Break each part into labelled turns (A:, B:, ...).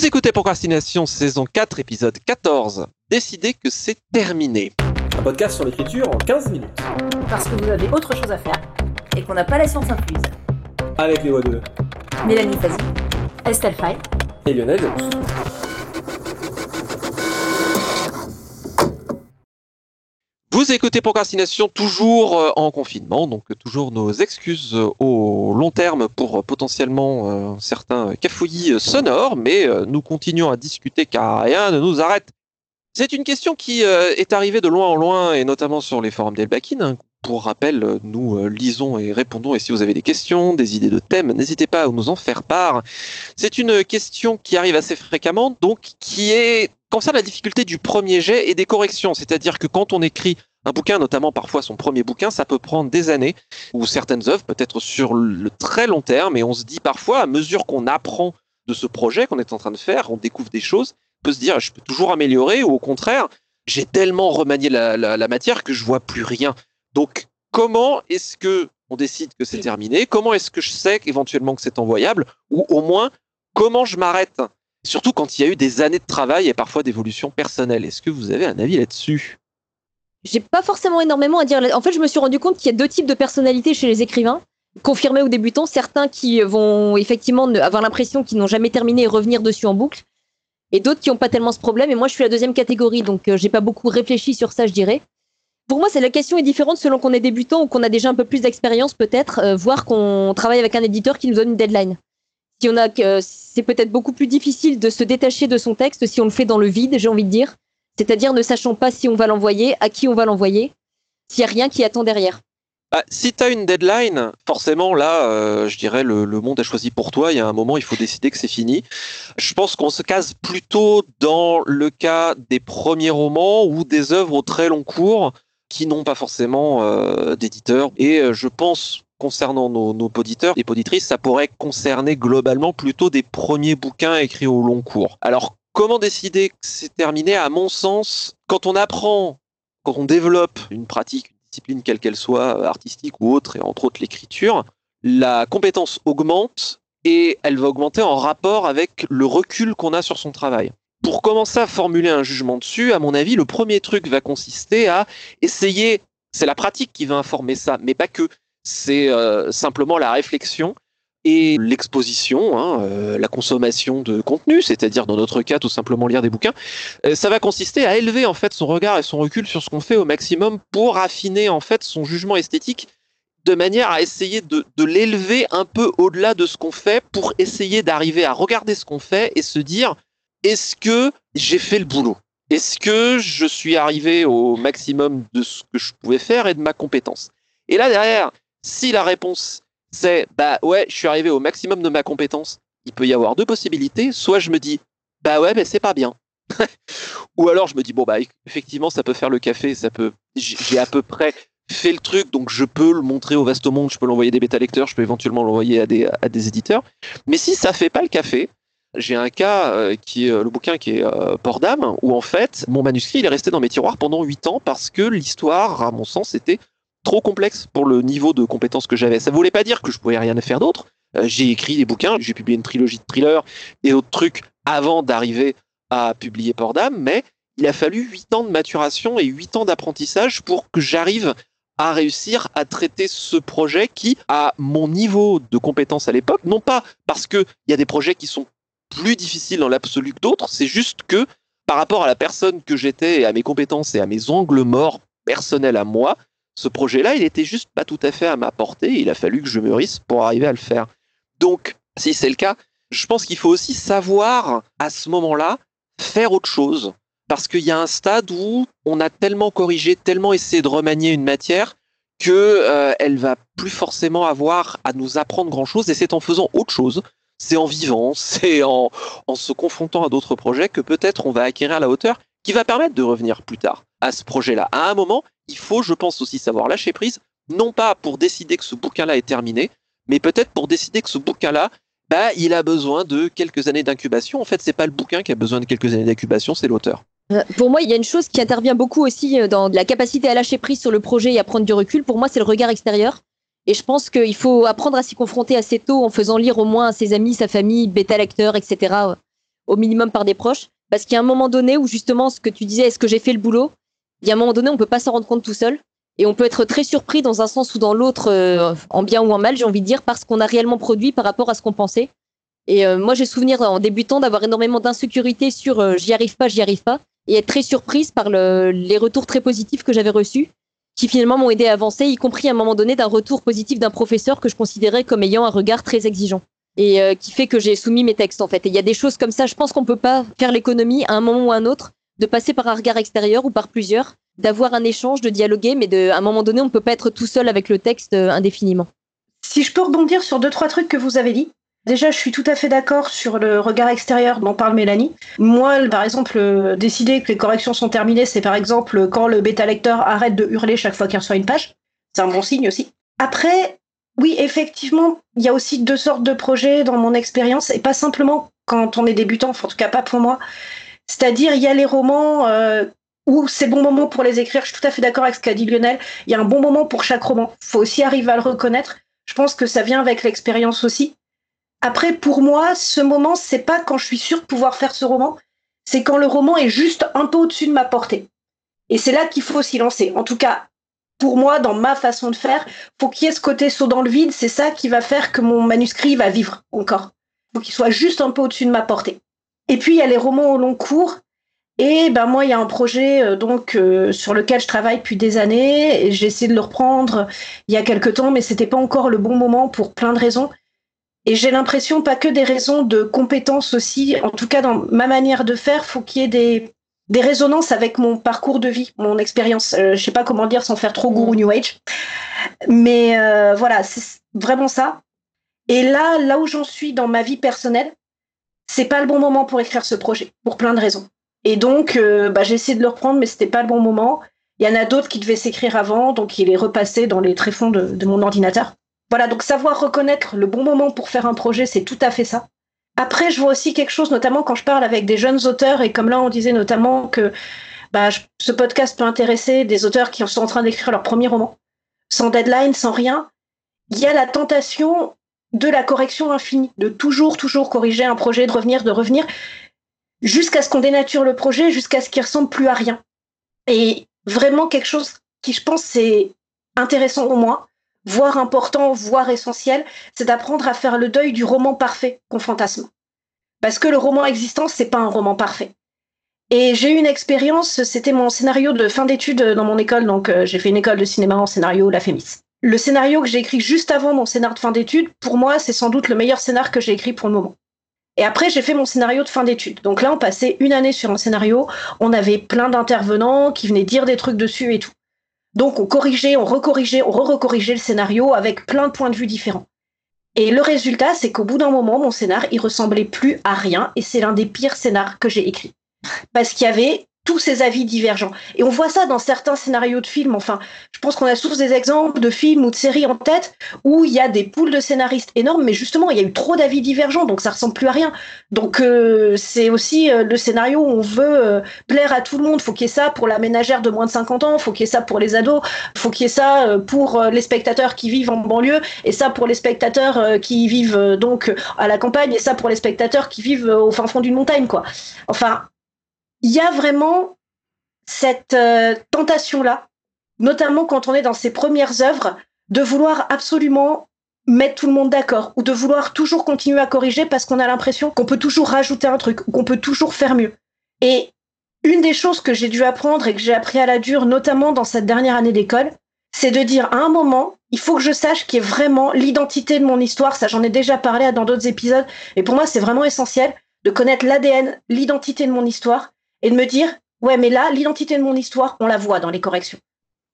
A: Vous écoutez Procrastination saison 4 épisode 14. Décidez que c'est terminé.
B: Un podcast sur l'écriture en 15 minutes.
C: Parce que vous avez autre chose à faire et qu'on n'a pas la science incluse.
B: Avec les voix de
C: Mélanie Fazi, Estelle Fay
B: et Lionel.
A: Vous écoutez Procrastination toujours euh, en confinement, donc toujours nos excuses euh, au long terme pour euh, potentiellement certains cafouillis sonores, mais nous continuons à discuter car rien ne nous arrête. C'est une question qui est arrivée de loin en loin et notamment sur les forums d'Elbakin. Hein. Pour rappel, nous lisons et répondons et si vous avez des questions, des idées de thèmes, n'hésitez pas à nous en faire part. C'est une question qui arrive assez fréquemment, donc qui est concerne la difficulté du premier jet et des corrections. C'est-à-dire que quand on écrit un bouquin, notamment parfois son premier bouquin, ça peut prendre des années, ou certaines œuvres peut-être sur le très long terme, et on se dit parfois, à mesure qu'on apprend de ce projet qu'on est en train de faire, on découvre des choses, on peut se dire, je peux toujours améliorer, ou au contraire, j'ai tellement remanié la, matière que je vois plus rien. Donc, comment est-ce que on décide que c'est terminé? Comment est-ce que je sais éventuellement que c'est envoyable? Ou au moins, comment je m'arrête? Surtout quand il y a eu des années de travail et parfois d'évolution personnelle. Est-ce que vous avez un avis là-dessus?
D: J'ai pas forcément énormément à dire. En fait, je me suis rendu compte qu'il y a deux types de personnalités chez les écrivains, confirmés ou débutants. Certains qui vont effectivement avoir l'impression qu'ils n'ont jamais terminé et revenir dessus en boucle, et d'autres qui n'ont pas tellement ce problème. Et moi, je suis la deuxième catégorie, donc euh, j'ai pas beaucoup réfléchi sur ça, je dirais. Pour moi, la question est différente selon qu'on est débutant ou qu'on a déjà un peu plus d'expérience, peut-être, euh, voire qu'on travaille avec un éditeur qui nous donne une deadline. Si on a, euh, c'est peut-être beaucoup plus difficile de se détacher de son texte si on le fait dans le vide, j'ai envie de dire c'est-à-dire ne sachant pas si on va l'envoyer, à qui on va l'envoyer, s'il n'y a rien qui attend derrière.
A: Bah, si tu as une deadline, forcément là, euh, je dirais le, monde a choisi pour toi. Il y a un moment, il faut décider que c'est fini. Je pense qu'on se case plutôt dans le cas des premiers romans ou des œuvres au très long cours qui n'ont pas forcément euh, d'éditeur. Et euh, je pense concernant nos, nos auditeurs et poditrices, ça pourrait concerner globalement plutôt des premiers bouquins écrits au long cours. Alors Comment décider que c'est terminé À mon sens, quand on apprend, quand on développe une pratique, une discipline quelle qu'elle soit, artistique ou autre, et entre autres l'écriture, la compétence augmente et elle va augmenter en rapport avec le recul qu'on a sur son travail. Pour commencer à formuler un jugement dessus, à mon avis, le premier truc va consister à essayer, c'est la pratique qui va informer ça, mais pas que, c'est euh, simplement la réflexion et l'exposition, hein, euh, la consommation de contenu, c'est-à-dire dans notre cas tout simplement lire des bouquins, euh, ça va consister à élever en fait son regard et son recul sur ce qu'on fait au maximum pour affiner en fait son jugement esthétique de manière à essayer de, de l'élever un peu au-delà de ce qu'on fait pour essayer d'arriver à regarder ce qu'on fait et se dire est-ce que j'ai fait le boulot? Est-ce que je suis arrivé au maximum de ce que je pouvais faire et de ma compétence? Et là derrière, si la réponse c'est bah ouais, je suis arrivé au maximum de ma compétence. Il peut y avoir deux possibilités. Soit je me dis bah ouais, mais c'est pas bien. Ou alors je me dis bon bah effectivement ça peut faire le café, ça peut. J'ai à peu près fait le truc, donc je peux le montrer au vaste monde, je peux l'envoyer des bêta lecteurs, je peux éventuellement l'envoyer à des, à des éditeurs. Mais si ça fait pas le café, j'ai un cas euh, qui est euh, le bouquin qui est euh, Port d'âme, où en fait mon manuscrit il est resté dans mes tiroirs pendant 8 ans parce que l'histoire, à mon sens, était trop complexe pour le niveau de compétences que j'avais. Ça voulait pas dire que je pouvais rien faire d'autre. Euh, j'ai écrit des bouquins, j'ai publié une trilogie de thrillers et d'autres trucs avant d'arriver à publier Port d'âme, mais il a fallu huit ans de maturation et huit ans d'apprentissage pour que j'arrive à réussir à traiter ce projet qui, à mon niveau de compétence à l'époque, non pas parce qu'il y a des projets qui sont plus difficiles dans l'absolu que d'autres, c'est juste que par rapport à la personne que j'étais et à mes compétences et à mes angles morts personnels à moi, ce projet-là, il était juste pas tout à fait à ma portée. Il a fallu que je mûrisse pour arriver à le faire. Donc, si c'est le cas, je pense qu'il faut aussi savoir, à ce moment-là, faire autre chose. Parce qu'il y a un stade où on a tellement corrigé, tellement essayé de remanier une matière que euh, elle va plus forcément avoir à nous apprendre grand-chose. Et c'est en faisant autre chose, c'est en vivant, c'est en, en se confrontant à d'autres projets que peut-être on va acquérir la hauteur qui va permettre de revenir plus tard à ce projet-là. À un moment, il faut, je pense, aussi savoir lâcher prise, non pas pour décider que ce bouquin-là est terminé, mais peut-être pour décider que ce bouquin-là, bah, il a besoin de quelques années d'incubation. En fait, c'est pas le bouquin qui a besoin de quelques années d'incubation, c'est l'auteur.
D: Euh, pour moi, il y a une chose qui intervient beaucoup aussi euh, dans la capacité à lâcher prise sur le projet et à prendre du recul. Pour moi, c'est le regard extérieur. Et je pense qu'il faut apprendre à s'y confronter assez tôt en faisant lire au moins à ses amis, sa famille, bêta lecteurs, etc. au minimum par des proches. Parce qu'il y a un moment donné où justement, ce que tu disais, est-ce que j'ai fait le boulot? Il y a un moment donné, on peut pas s'en rendre compte tout seul. Et on peut être très surpris dans un sens ou dans l'autre, euh, en bien ou en mal, j'ai envie de dire, parce qu'on a réellement produit par rapport à ce qu'on pensait. Et euh, moi, j'ai souvenir en débutant d'avoir énormément d'insécurité sur euh, j'y arrive pas, j'y arrive pas, et être très surprise par le, les retours très positifs que j'avais reçus, qui finalement m'ont aidé à avancer, y compris à un moment donné d'un retour positif d'un professeur que je considérais comme ayant un regard très exigeant et euh, qui fait que j'ai soumis mes textes en fait. Et il y a des choses comme ça, je pense qu'on peut pas faire l'économie à un moment ou à un autre de passer par un regard extérieur ou par plusieurs, d'avoir un échange, de dialoguer, mais à un moment donné, on ne peut pas être tout seul avec le texte euh, indéfiniment.
E: Si je peux rebondir sur deux, trois trucs que vous avez dit. Déjà, je suis tout à fait d'accord sur le regard extérieur dont parle Mélanie. Moi, par exemple, euh, décider que les corrections sont terminées, c'est par exemple quand le bêta-lecteur arrête de hurler chaque fois qu'il reçoit une page. C'est un bon signe aussi. Après, oui, effectivement, il y a aussi deux sortes de projets dans mon expérience, et pas simplement quand on est débutant, en tout cas pas pour moi. C'est-à-dire, il y a les romans euh, où c'est bon moment pour les écrire. Je suis tout à fait d'accord avec ce qu'a dit Lionel. Il y a un bon moment pour chaque roman. Il faut aussi arriver à le reconnaître. Je pense que ça vient avec l'expérience aussi. Après, pour moi, ce moment, c'est pas quand je suis sûre de pouvoir faire ce roman, c'est quand le roman est juste un peu au-dessus de ma portée. Et c'est là qu'il faut s'y lancer. En tout cas, pour moi, dans ma façon de faire, faut qu'il y ait ce côté saut dans le vide. C'est ça qui va faire que mon manuscrit va vivre encore. Faut qu'il soit juste un peu au-dessus de ma portée. Et puis, il y a les romans au long cours. Et ben moi, il y a un projet euh, donc euh, sur lequel je travaille depuis des années. J'ai essayé de le reprendre il y a quelque temps, mais c'était pas encore le bon moment pour plein de raisons. Et j'ai l'impression, pas que des raisons de compétences aussi, en tout cas dans ma manière de faire, faut qu'il y ait des, des résonances avec mon parcours de vie, mon expérience. Euh, je sais pas comment dire sans faire trop gourou New Age. Mais euh, voilà, c'est vraiment ça. Et là, là où j'en suis dans ma vie personnelle, c'est pas le bon moment pour écrire ce projet, pour plein de raisons. Et donc, euh, bah, j'ai essayé de le reprendre, mais c'était pas le bon moment. Il y en a d'autres qui devaient s'écrire avant, donc il est repassé dans les tréfonds de, de mon ordinateur. Voilà, donc savoir reconnaître le bon moment pour faire un projet, c'est tout à fait ça. Après, je vois aussi quelque chose, notamment quand je parle avec des jeunes auteurs, et comme là, on disait notamment que bah, ce podcast peut intéresser des auteurs qui sont en train d'écrire leur premier roman, sans deadline, sans rien. Il y a la tentation de la correction infinie, de toujours, toujours corriger un projet, de revenir, de revenir, jusqu'à ce qu'on dénature le projet, jusqu'à ce qu'il ressemble plus à rien. Et vraiment quelque chose qui, je pense, c'est intéressant au moins, voire important, voire essentiel, c'est d'apprendre à faire le deuil du roman parfait qu'on fantasme. Parce que le roman existant, c'est pas un roman parfait. Et j'ai eu une expérience, c'était mon scénario de fin d'études dans mon école, donc euh, j'ai fait une école de cinéma en scénario, la Fémis. Le scénario que j'ai écrit juste avant mon scénario de fin d'études, pour moi, c'est sans doute le meilleur scénario que j'ai écrit pour le moment. Et après, j'ai fait mon scénario de fin d'études. Donc là, on passait une année sur un scénario, on avait plein d'intervenants qui venaient dire des trucs dessus et tout. Donc on corrigeait, on recorrigeait, on re-recorrigeait le scénario avec plein de points de vue différents. Et le résultat, c'est qu'au bout d'un moment, mon scénar, il ressemblait plus à rien, et c'est l'un des pires scénars que j'ai écrit. Parce qu'il y avait tous ces avis divergents. Et on voit ça dans certains scénarios de films. Enfin, je pense qu'on a tous des exemples de films ou de séries en tête où il y a des poules de scénaristes énormes, mais justement, il y a eu trop d'avis divergents, donc ça ressemble plus à rien. Donc euh, c'est aussi euh, le scénario où on veut euh, plaire à tout le monde. Faut qu'il y ait ça pour la ménagère de moins de 50 ans, faut qu'il y ait ça pour les ados, faut qu'il y ait ça pour les spectateurs qui vivent en banlieue, et ça pour les spectateurs qui vivent donc à la campagne, et ça pour les spectateurs qui vivent au fin fond d'une montagne, quoi. Enfin, il y a vraiment cette euh, tentation-là, notamment quand on est dans ses premières œuvres, de vouloir absolument mettre tout le monde d'accord ou de vouloir toujours continuer à corriger parce qu'on a l'impression qu'on peut toujours rajouter un truc ou qu'on peut toujours faire mieux. Et une des choses que j'ai dû apprendre et que j'ai appris à la dure, notamment dans cette dernière année d'école, c'est de dire à un moment, il faut que je sache qui est vraiment l'identité de mon histoire. Ça, j'en ai déjà parlé dans d'autres épisodes. Et pour moi, c'est vraiment essentiel de connaître l'ADN, l'identité de mon histoire et de me dire, ouais, mais là, l'identité de mon histoire, on la voit dans les corrections.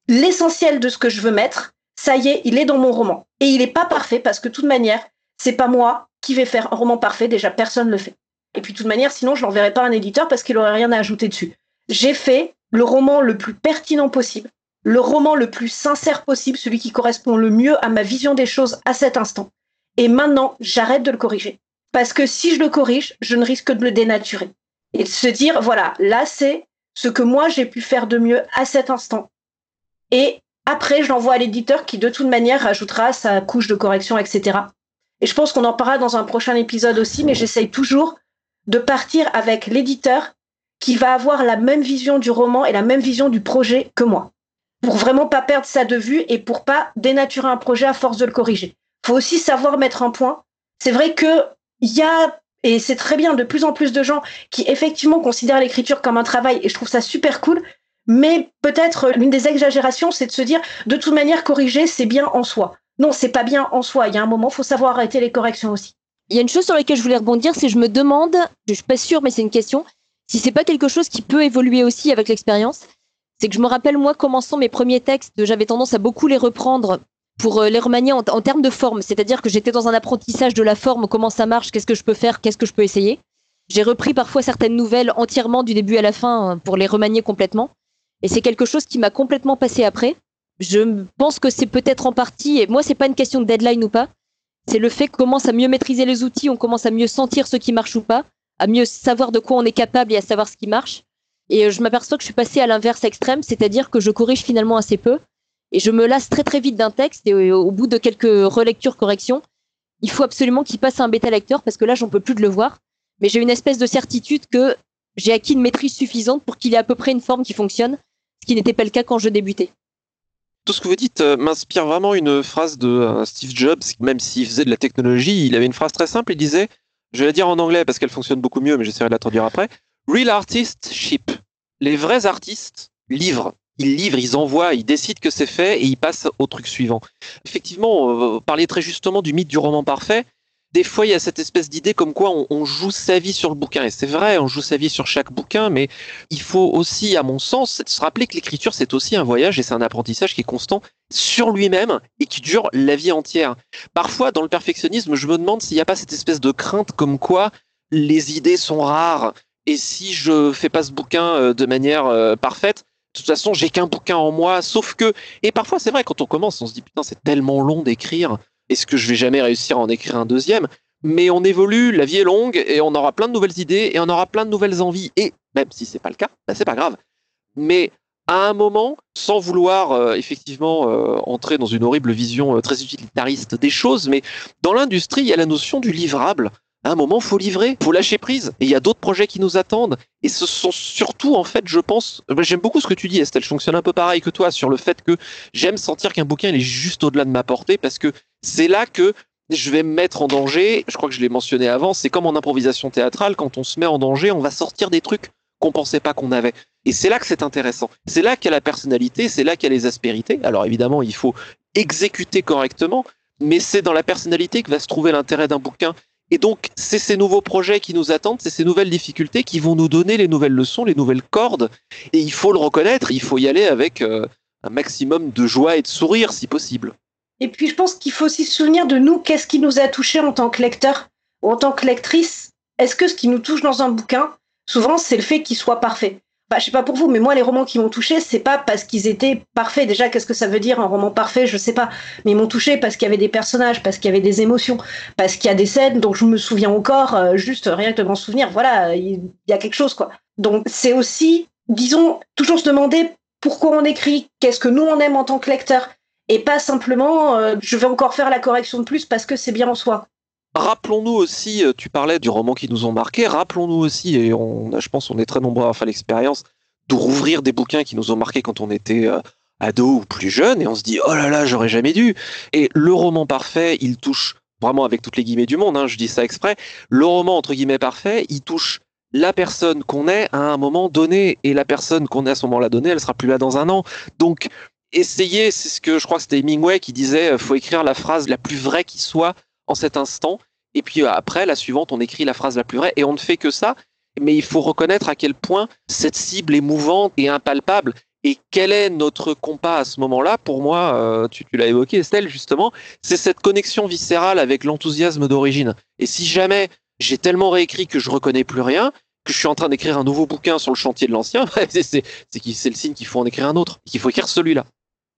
E: L'essentiel de ce que je veux mettre, ça y est, il est dans mon roman. Et il n'est pas parfait parce que de toute manière, c'est pas moi qui vais faire un roman parfait, déjà personne ne le fait. Et puis de toute manière, sinon je l'enverrai pas à un éditeur parce qu'il aurait rien à ajouter dessus. J'ai fait le roman le plus pertinent possible, le roman le plus sincère possible, celui qui correspond le mieux à ma vision des choses à cet instant. Et maintenant, j'arrête de le corriger. Parce que si je le corrige, je ne risque de le dénaturer et de se dire, voilà, là, c'est ce que moi, j'ai pu faire de mieux à cet instant. Et après, je l'envoie à l'éditeur qui, de toute manière, rajoutera sa couche de correction, etc. Et je pense qu'on en parlera dans un prochain épisode aussi, mais j'essaye toujours de partir avec l'éditeur qui va avoir la même vision du roman et la même vision du projet que moi. Pour vraiment pas perdre ça de vue et pour pas dénaturer un projet à force de le corriger. Faut aussi savoir mettre un point. C'est vrai que il y a et c'est très bien de plus en plus de gens qui effectivement considèrent l'écriture comme un travail et je trouve ça super cool. Mais peut-être l'une des exagérations, c'est de se dire de toute manière corriger c'est bien en soi. Non, c'est pas bien en soi. Il y a un moment, faut savoir arrêter les corrections aussi.
D: Il y a une chose sur laquelle je voulais rebondir, c'est je me demande, je suis pas sûre, mais c'est une question, si c'est pas quelque chose qui peut évoluer aussi avec l'expérience. C'est que je me rappelle moi commençant mes premiers textes, j'avais tendance à beaucoup les reprendre pour euh, les remanier en, termes de forme, c'est-à-dire que j'étais dans un apprentissage de la forme, comment ça marche, qu'est-ce que je peux faire, qu'est-ce que je peux essayer. J'ai repris parfois certaines nouvelles entièrement du début à la fin euh, pour les remanier complètement, et c'est quelque chose qui m'a complètement passé après. Je pense que c'est peut-être en partie, et moi c'est pas une question de deadline ou pas, c'est le fait qu'on commence à mieux maîtriser les outils, on commence à mieux sentir ce qui marche ou pas, à mieux savoir de quoi on est capable et à savoir ce qui marche. Et euh, je m'aperçois que je suis passée à l'inverse extrême, c'est-à-dire que je corrige finalement assez peu. Et je me lasse très très vite d'un texte et au bout de quelques relectures, corrections, il faut absolument qu'il passe à un bêta lecteur parce que là, j'en peux plus de le voir. Mais j'ai une espèce de certitude que j'ai acquis une maîtrise suffisante pour qu'il ait à peu près une forme qui fonctionne, ce qui n'était pas le cas quand je débutais.
A: Tout ce que vous dites euh, m'inspire vraiment une phrase de euh, Steve Jobs, même s'il faisait de la technologie, il avait une phrase très simple, il disait, je vais la dire en anglais parce qu'elle fonctionne beaucoup mieux, mais j'essaierai de la traduire après, Real artists ship. Les vrais artistes livrent. Ils livrent, ils envoient, ils décident que c'est fait et ils passent au truc suivant. Effectivement, euh, parliez très justement du mythe du roman parfait des fois, il y a cette espèce d'idée comme quoi on, joue sa vie sur le bouquin. Et c'est vrai, on joue sa vie sur chaque bouquin, mais il faut aussi, à mon sens, se rappeler que l'écriture, c'est aussi un voyage et c'est un apprentissage qui est constant sur lui-même et qui dure la vie entière. Parfois, dans le perfectionnisme, je me demande s'il n'y a pas cette espèce de crainte comme quoi les idées sont rares. Et si je fais pas ce bouquin euh, de manière euh, parfaite, toute façon, j'ai qu'un bouquin en moi, sauf que, et parfois c'est vrai, quand on commence, on se dit putain, c'est tellement long d'écrire, est-ce que je vais jamais réussir à en écrire un deuxième? Mais on évolue, la vie est longue et on aura plein de nouvelles idées et on aura plein de nouvelles envies. Et même si c'est pas le cas, bah c'est pas grave. Mais à un moment, sans vouloir euh, effectivement euh, entrer dans une horrible vision euh, très utilitariste des choses, mais dans l'industrie, il y a la notion du livrable. À un moment, faut livrer, faut lâcher prise. Et il y a d'autres projets qui nous attendent. Et ce sont surtout, en fait, je pense, j'aime beaucoup ce que tu dis, Estelle. Je fonctionne un peu pareil que toi sur le fait que j'aime sentir qu'un bouquin est juste au-delà de ma portée parce que c'est là que je vais me mettre en danger. Je crois que je l'ai mentionné avant. C'est comme en improvisation théâtrale, quand on se met en danger, on va sortir des trucs qu'on pensait pas qu'on avait. Et c'est là que c'est intéressant. C'est là qu'il y a la personnalité, c'est là qu'il y a les aspérités. Alors évidemment, il faut exécuter correctement, mais c'est dans la personnalité que va se trouver l'intérêt d'un bouquin. Et donc, c'est ces nouveaux projets qui nous attendent, c'est ces nouvelles difficultés qui vont nous donner les nouvelles leçons, les nouvelles cordes. Et il faut le reconnaître, il faut y aller avec euh, un maximum de joie et de sourire, si possible.
E: Et puis, je pense qu'il faut aussi se souvenir de nous, qu'est-ce qui nous a touché en tant que lecteur ou en tant que lectrice. Est-ce que ce qui nous touche dans un bouquin, souvent, c'est le fait qu'il soit parfait? Bah, je sais pas pour vous, mais moi, les romans qui m'ont touché, c'est pas parce qu'ils étaient parfaits. Déjà, qu'est-ce que ça veut dire un roman parfait? Je sais pas. Mais ils m'ont touché parce qu'il y avait des personnages, parce qu'il y avait des émotions, parce qu'il y a des scènes dont je me souviens encore, euh, juste rien que de m'en souvenir. Voilà, il y a quelque chose, quoi. Donc, c'est aussi, disons, toujours se demander pourquoi on écrit, qu'est-ce que nous on aime en tant que lecteur, et pas simplement euh, je vais encore faire la correction de plus parce que c'est bien en soi.
A: Rappelons-nous aussi, euh, tu parlais du roman qui nous ont marqué, rappelons-nous aussi, et on, je pense qu'on est très nombreux à faire l'expérience, de rouvrir des bouquins qui nous ont marqué quand on était euh, ado ou plus jeune, et on se dit, oh là là, j'aurais jamais dû. Et le roman parfait, il touche, vraiment avec toutes les guillemets du monde, hein, je dis ça exprès, le roman entre guillemets parfait, il touche la personne qu'on est à un moment donné, et la personne qu'on est à ce moment-là donné, elle sera plus là dans un an. Donc, essayer, c'est ce que je crois que c'était Hemingway qui disait, euh, faut écrire la phrase la plus vraie qui soit en cet instant. Et puis euh, après, la suivante, on écrit la phrase la plus vraie. Et on ne fait que ça. Mais il faut reconnaître à quel point cette cible est mouvante et impalpable. Et quel est notre compas à ce moment-là? Pour moi, euh, tu, tu l'as évoqué, Estelle, justement, c'est cette connexion viscérale avec l'enthousiasme d'origine. Et si jamais j'ai tellement réécrit que je reconnais plus rien, que je suis en train d'écrire un nouveau bouquin sur le chantier de l'ancien, c'est le signe qu'il faut en écrire un autre, qu'il faut écrire celui-là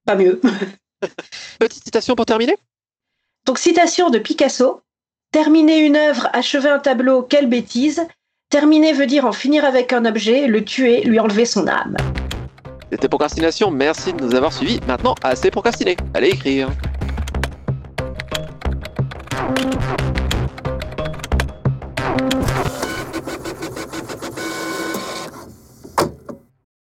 E: pas mieux.
A: Petite citation pour terminer?
E: Donc, citation de Picasso. Terminer une œuvre, achever un tableau, quelle bêtise. Terminer veut dire en finir avec un objet, le tuer, lui enlever son âme.
A: C'était Procrastination, merci de nous avoir suivis. Maintenant, assez procrastiné. Allez écrire.